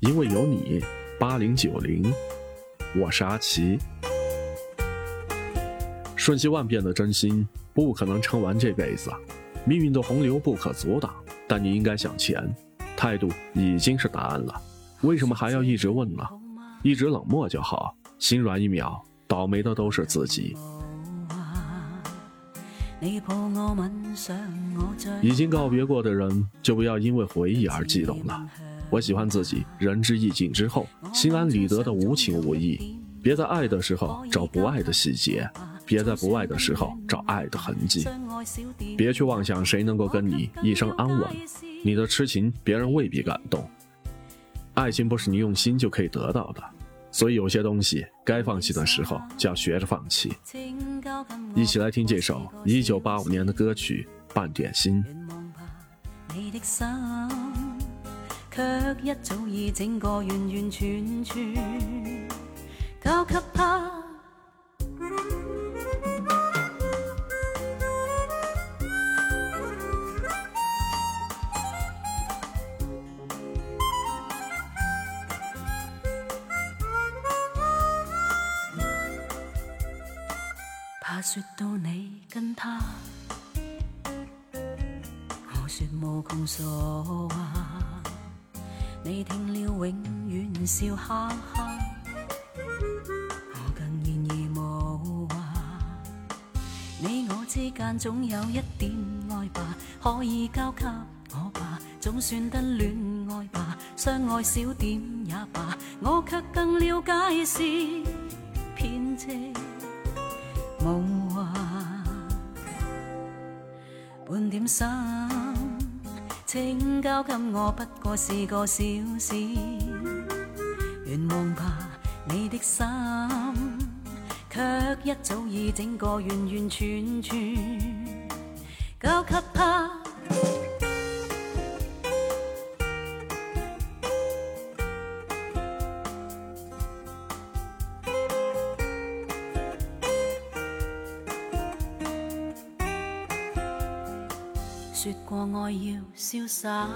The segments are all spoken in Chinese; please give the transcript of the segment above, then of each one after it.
因为有你，八零九零，我是阿奇。瞬息万变的真心不可能撑完这辈子，命运的洪流不可阻挡，但你应该向前。态度已经是答案了，为什么还要一直问呢？一直冷漠就好，心软一秒，倒霉的都是自己。已经告别过的人，就不要因为回忆而激动了。我喜欢自己仁至义尽之后，心安理得的无情无义。别在爱的时候找不爱的细节，别在不爱的时候找爱的痕迹。别去妄想谁能够跟你一生安稳，你的痴情别人未必感动。爱情不是你用心就可以得到的，所以有些东西该放弃的时候就要学着放弃。一起来听这首一九八五年的歌曲《半点心》。却一早已整个完完全全交给他。怕说到你跟他，我说无穷所话。你听了永远笑哈哈，我更愿意无话。你我之间总有一点爱吧，可以交给我吧，总算得恋爱吧，相爱少点也罢，我却更了解是偏借无话，半点心。请交给我，不过是个小事。愿望吧，你的心，却一早已整个完完全全交给他。说过爱要潇洒，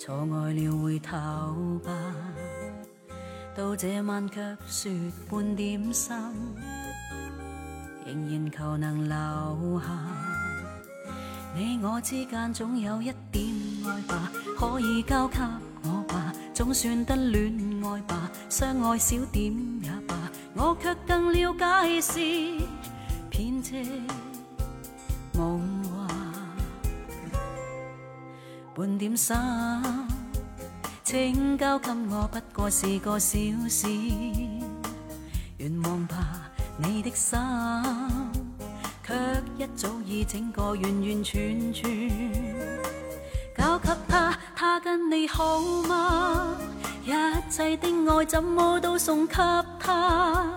错爱了回头吧。到这晚却说半点心，仍然求能留下。你我之间总有一点爱吧，可以交给我吧，总算得恋爱吧，相爱少点也罢，我却更了解是骗借。梦话，半点心，请交给我，不过是个小事。愿望吧，你的心，却一早已整个完完全全交给他。他跟你好吗？一切的爱怎么都送给他？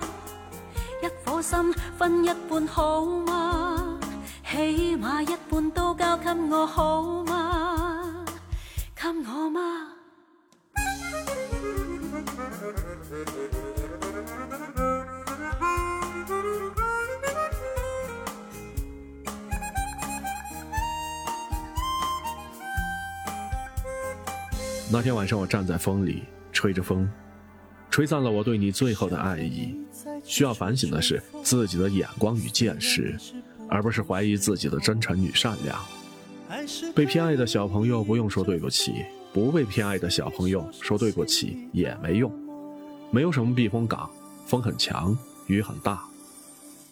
一颗心分一半好吗？起码一半都交给我好吗？给我吗？那天晚上，我站在风里，吹着风，吹散了我对你最后的爱意。需要反省的是自己的眼光与见识。而不是怀疑自己的真诚与善良。被偏爱的小朋友不用说对不起，不被偏爱的小朋友说对不起也没用。没有什么避风港，风很强，雨很大。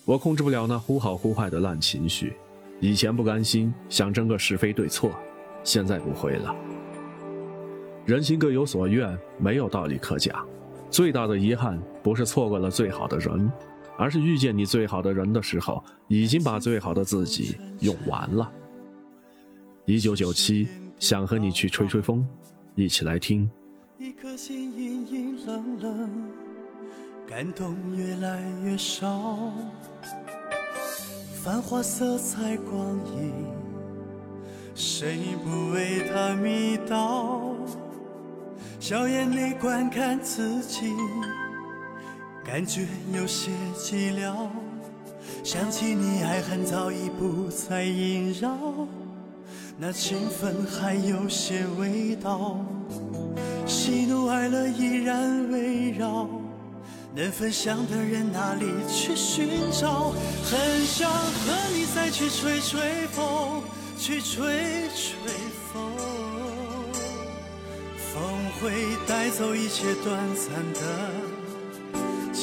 我控制不了那忽好忽坏的烂情绪。以前不甘心，想争个是非对错，现在不会了。人心各有所愿，没有道理可讲。最大的遗憾不是错过了最好的人。而是遇见你最好的人的时候，已经把最好的自己用完了。一九九七，想和你去吹吹风，一起来听。一颗心阴阴冷冷，感动越来越少。繁华色彩光影，谁不为它迷倒？笑眼里观看自己。感觉有些寂寥，想起你，爱恨早已不再萦绕。那情分还有些味道，喜怒哀乐依然围绕，能分享的人哪里去寻找？很想和你再去吹吹风，去吹吹风，风会带走一切短暂的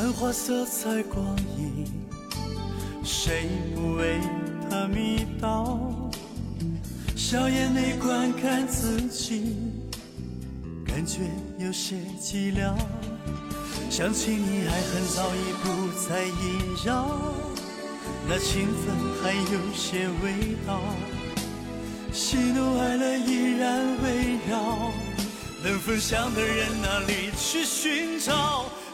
繁华色彩光影，谁不为它迷倒？笑眼内观看自己，感觉有些寂寥。想起你爱恨早已不再萦绕，那情分还有些味道，喜怒哀乐依然围绕，能分享的人哪里去寻找？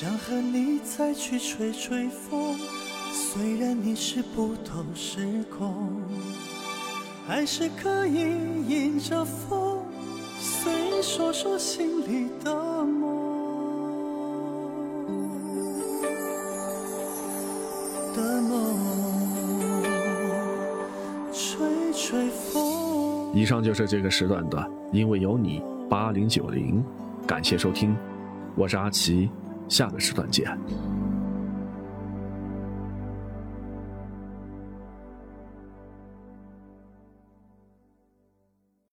想和你再去吹吹风，虽然你是不同时空，还是可以迎着风，随意说说心里的梦。的梦，吹吹风。以上就是这个时段的，因为有你八零九零，感谢收听，我是阿奇。下个时段见。